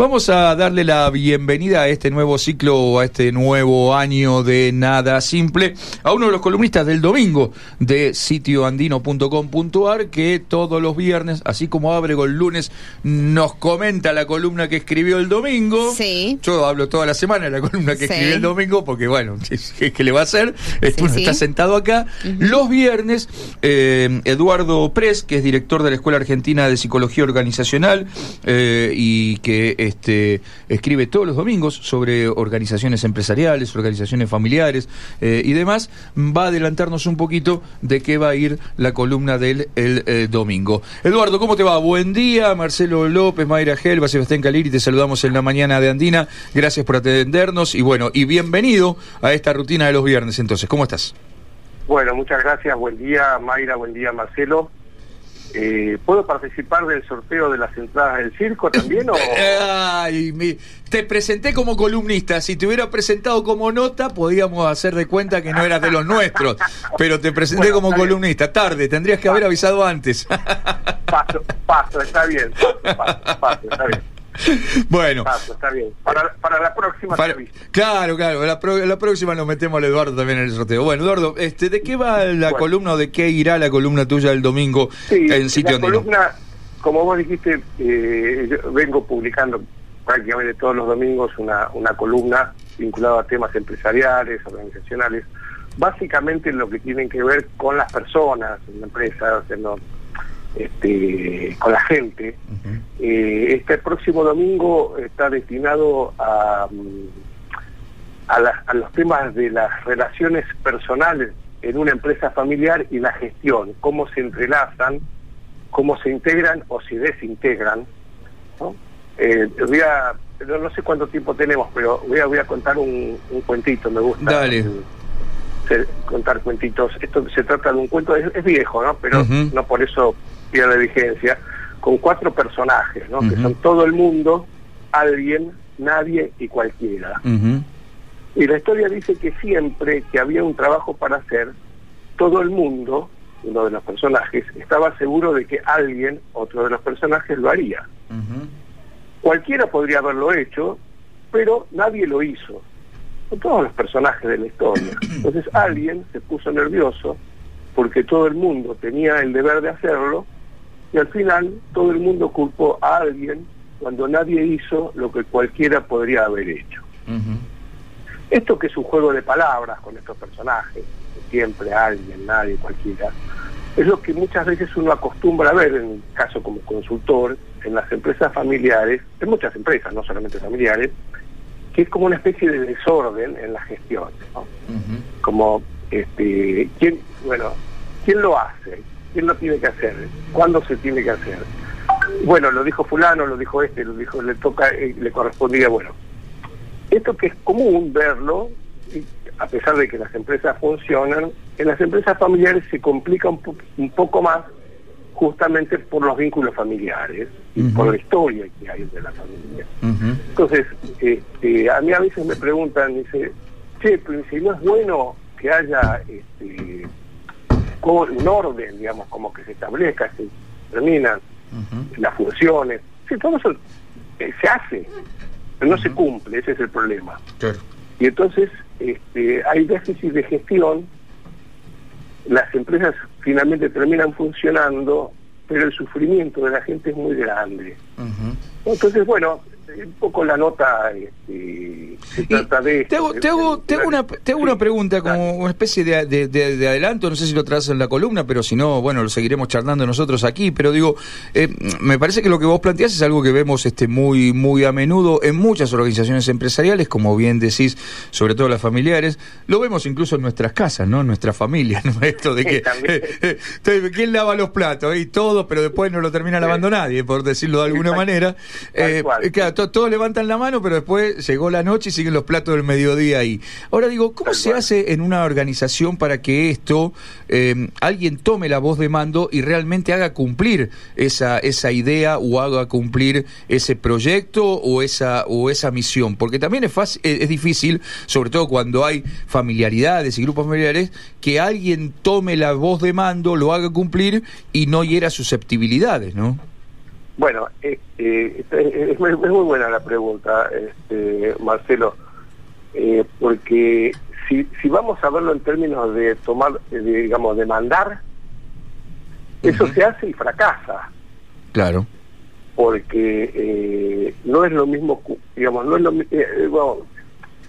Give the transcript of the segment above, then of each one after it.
Vamos a darle la bienvenida a este nuevo ciclo, a este nuevo año de Nada Simple, a uno de los columnistas del domingo de sitioandino.com.ar que todos los viernes, así como Abrego el lunes, nos comenta la columna que escribió el domingo. Sí. Yo hablo toda la semana de la columna que Sí. escribió el domingo porque, bueno, ¿qué, le va a hacer? Eh, Sí, bueno, sí. Está sentado acá. Los viernes, eh, Eduardo Pres, que es director de la Escuela Argentina de Psicología Organizacional eh, y que este, escribe todos los domingos sobre organizaciones empresariales, organizaciones familiares eh, y demás, va a adelantarnos un poquito de qué va a ir la columna del el, eh, domingo. Eduardo, ¿cómo te va? Buen día, Marcelo López, Mayra Gelba, Sebastián Caliri, te saludamos en la mañana de Andina. Gracias por atendernos y bueno, y bienvenido a esta rutina de los viernes. Entonces, ¿cómo estás? Bueno, muchas gracias. Buen día, Mayra. Buen día, Marcelo. Eh, ¿Puedo participar del sorteo de las entradas del circo también? O... Ay, mi- te presenté como columnista. Si te hubiera presentado como nota, podíamos hacer de cuenta que no eras de los nuestros. Pero te presenté Bueno, como columnista. Tarde, tendrías que haber avisado antes. Paso, paso, está bien. Paso, paso, paso, está bien. bueno. Está bien. Para, para la próxima para- claro, claro. La, pro- la próxima nos metemos al Eduardo también en el sorteo. Bueno, Eduardo, este, ¿de qué va la Bueno. columna o de qué irá la columna tuya el domingo Sí, en sitio la columna, como vos dijiste, eh, yo vengo publicando prácticamente todos los domingos una, una columna vinculada a temas empresariales, organizacionales, básicamente lo que tienen que ver con las personas en la empresa, o sea, no, este, con la gente. Eh, este próximo domingo está destinado a, mm, a, la- a los temas de las relaciones personales en una empresa familiar y la gestión, cómo se entrelazan, cómo se integran o se desintegran. ¿no? Eh, voy a, no, no sé cuánto tiempo tenemos, pero voy a, voy a contar un, un cuentito, me gusta. Dale. Se- contar cuentitos. Esto se trata de un cuento, es, es viejo, ¿no? Pero no por eso pierde vigencia, con cuatro personajes, ¿no? Que son todo el mundo, alguien, nadie y cualquiera. Y la historia dice que siempre que había un trabajo para hacer, todo el mundo, uno de los personajes, estaba seguro de que alguien, otro de los personajes, lo haría. Cualquiera podría haberlo hecho, pero nadie lo hizo. Son todos los personajes de la historia. Entonces alguien se puso nervioso porque todo el mundo tenía el deber de hacerlo y al final todo el mundo culpó a alguien cuando nadie hizo lo que cualquiera podría haber hecho. Esto que es un juego de palabras con estos personajes, siempre alguien, nadie, cualquiera, es lo que muchas veces uno acostumbra a ver, en un caso como consultor, en las empresas familiares, en muchas empresas, no solamente familiares, que es como una especie de desorden en la gestión. Como, este, ¿quién, bueno, ¿quién lo hace? ¿Quién lo tiene que hacer? ¿Cuándo se tiene que hacer? Bueno, lo dijo fulano, lo dijo este, lo dijo, le toca, eh, le correspondía, bueno, esto que es común verlo, a pesar de que las empresas funcionan, en las empresas familiares se complica un, po- un poco más justamente por los vínculos familiares y por la historia que hay de la familia. Entonces, este, a mí a veces me preguntan, dice, che, pero si no es bueno que haya este, un orden, digamos, como que se establezca, se terminan las funciones, sí, todo eso eh, se hace, pero no se cumple, ese es el problema. Claro. Y entonces este, hay déficit de gestión, las empresas finalmente terminan funcionando, pero el sufrimiento de la gente es muy grande. Entonces, bueno, un poco la nota este, se trata de... Te hago, te hago, de- te hago una, te hago una pregunta como una especie de, de- de- de adelanto, no sé si lo traes en la columna, pero si no, bueno, lo seguiremos charlando nosotros aquí, pero digo, eh, me parece que lo que vos planteás es algo que vemos este muy muy a menudo en muchas organizaciones empresariales, como bien decís, sobre todo las familiares, lo vemos incluso en nuestras casas, ¿no? En nuestras familias, ¿no? Esto de que ¿quién lava los platos? Y todo, pero después no lo termina lavando nadie, por decirlo de alguna manera. Eh, claro, todos levantan la mano, pero después llegó la noche y siguen los platos del mediodía ahí. Ahora digo, ¿cómo se hace en una organización para que esto, eh, alguien tome la voz de mando y realmente haga cumplir esa, esa idea o haga cumplir ese proyecto o esa, o esa misión? Porque también es, fácil, es, es difícil, sobre todo cuando hay familiaridades y grupos familiares, que alguien tome la voz de mando, lo haga cumplir y no hiera susceptibilidades, ¿no? Bueno, eh, eh, es, muy, buena la pregunta, este, Marcelo, eh, porque si, si vamos a verlo en términos de tomar, digamos, de mandar, eso se hace y fracasa. Claro. Porque no es lo mismo, digamos, no es lo mismo,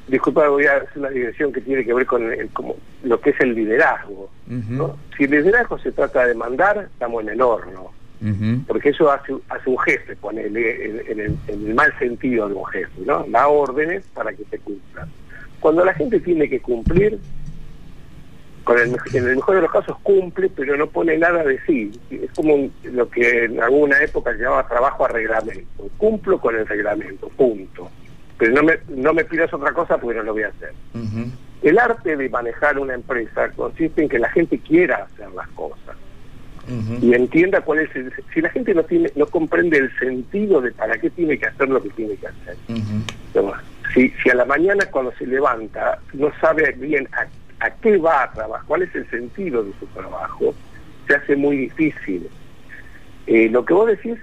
disculpa, voy a hacer una dirección que tiene que ver con como, lo que es el liderazgo. Si el liderazgo se trata de mandar, estamos en el horno. Porque eso hace, hace un jefe, ponele, en, el, mal sentido de un jefe, ¿no? Da órdenes para que se cumplan. Cuando la gente tiene que cumplir, con el, en el mejor de los casos cumple, pero no pone nada de sí. Es como lo que en alguna época llamaba trabajo a reglamento. Cumplo con el reglamento, punto pero no me, no me pidas otra cosa porque no lo voy a hacer. El arte de manejar una empresa consiste en que la gente quiera hacer las cosas y entienda cuál es el... Si la gente no tiene no comprende el sentido de para qué tiene que hacer lo que tiene que hacer. si, si a la mañana cuando se levanta no sabe bien a, qué va a trabajar, cuál es el sentido de su trabajo, se hace muy difícil. Eh, lo que vos decís,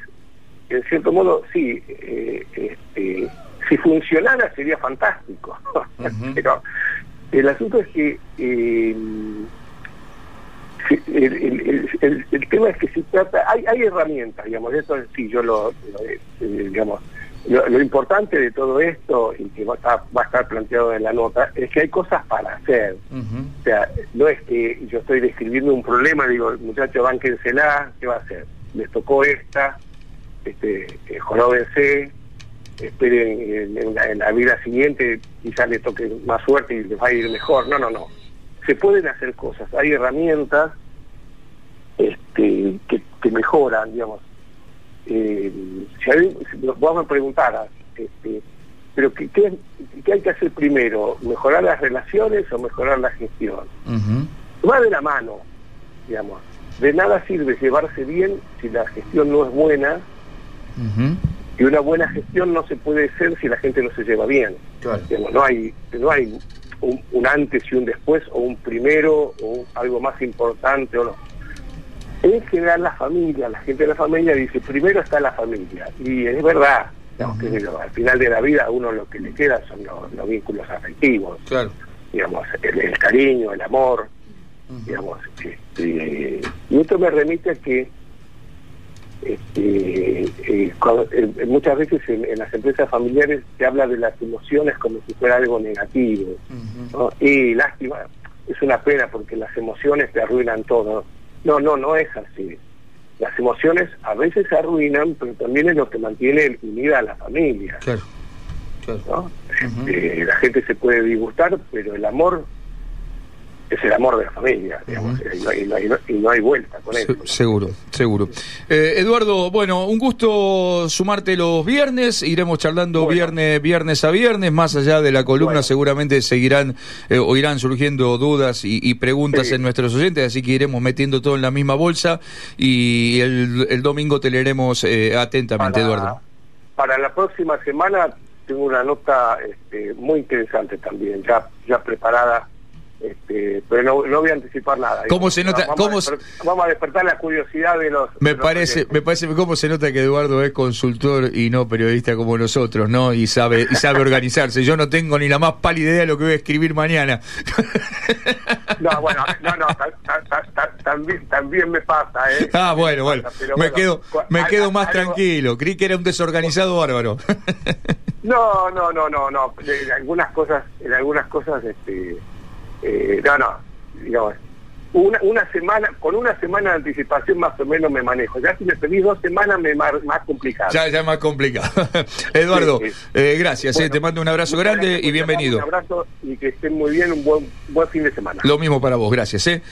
en cierto modo, sí, eh, este, si funcionara sería fantástico. Pero el asunto es que eh, el, tema es que se trata, hay, hay herramientas, digamos, eso sí, yo lo, eh, digamos, lo, importante de todo esto, y que va a, estar, va a estar planteado en la nota, es que hay cosas para hacer. O sea, no es que yo estoy describiendo un problema, digo, muchachos, bánquensela, ¿qué va a hacer? Les tocó esta, este, eh, joróbense, esperen en, la, vida siguiente, quizás le toque más suerte y les va a ir mejor. No, no, no. Se pueden hacer cosas, hay herramientas este, que, mejoran, digamos. Eh, si, hay, nos vamos a preguntar, este, pero ¿qué, ¿qué, hay que hacer primero? ¿Mejorar las relaciones o mejorar la gestión? Va de la mano, digamos. De nada sirve llevarse bien si la gestión no es buena. Y una buena gestión no se puede hacer si la gente no se lleva bien. no hay, no hay un, antes y un después, o un primero, o algo más importante, o no. En general la familia, la gente de la familia dice, primero está la familia. Y es verdad, al final de la vida a uno lo que le queda son los, vínculos afectivos. Digamos, el, cariño, el amor. digamos este, Y esto me remite a que este, eh, eh, muchas veces en, las empresas familiares se habla de las emociones como si fuera algo negativo. Y lástima, es una pena porque las emociones te arruinan todo. No, no, no es así. Las emociones a veces se arruinan, pero también es lo que mantiene unida a la familia. Este, la gente se puede disgustar, pero el amor es el amor de la familia, digamos, y, no hay, vuelta con eso. seguro, seguro. Eh, Eduardo, bueno, un gusto sumarte los viernes, iremos charlando viernes, viernes a viernes, más allá de la columna seguramente seguirán eh, o irán surgiendo dudas y, preguntas en nuestros oyentes, así que iremos metiendo todo en la misma bolsa y el, domingo te leeremos eh, atentamente, Eduardo. Para la próxima semana tengo una nota este, muy interesante también, ya, ya preparada este, pero no, no, voy a anticipar nada. ¿Cómo se nota? Vamos, a despertar la curiosidad de los. Me parece, me parece cómo se nota que Eduardo es consultor y no periodista como nosotros, ¿no? Y sabe y sabe organizarse. Yo no tengo ni la más pálida idea de lo que voy a escribir mañana. No, bueno, no, no, también, también me pasa, ¿eh? Ah, bueno, bueno. me quedo, me quedo más tranquilo. Creí que era un desorganizado bárbaro. No, no, no, no, no. En algunas cosas, en algunas cosas, este eh, no, no, digamos, una, una semana, con una semana de anticipación más o menos me manejo. Ya si me pedís dos semanas me más, más complicado. Ya, ya más complicado. Eduardo, eh, gracias, eh, te mando un abrazo grande y bienvenido. Un abrazo y que estén muy bien, un buen, buen fin de semana. Lo mismo para vos, gracias. Eh.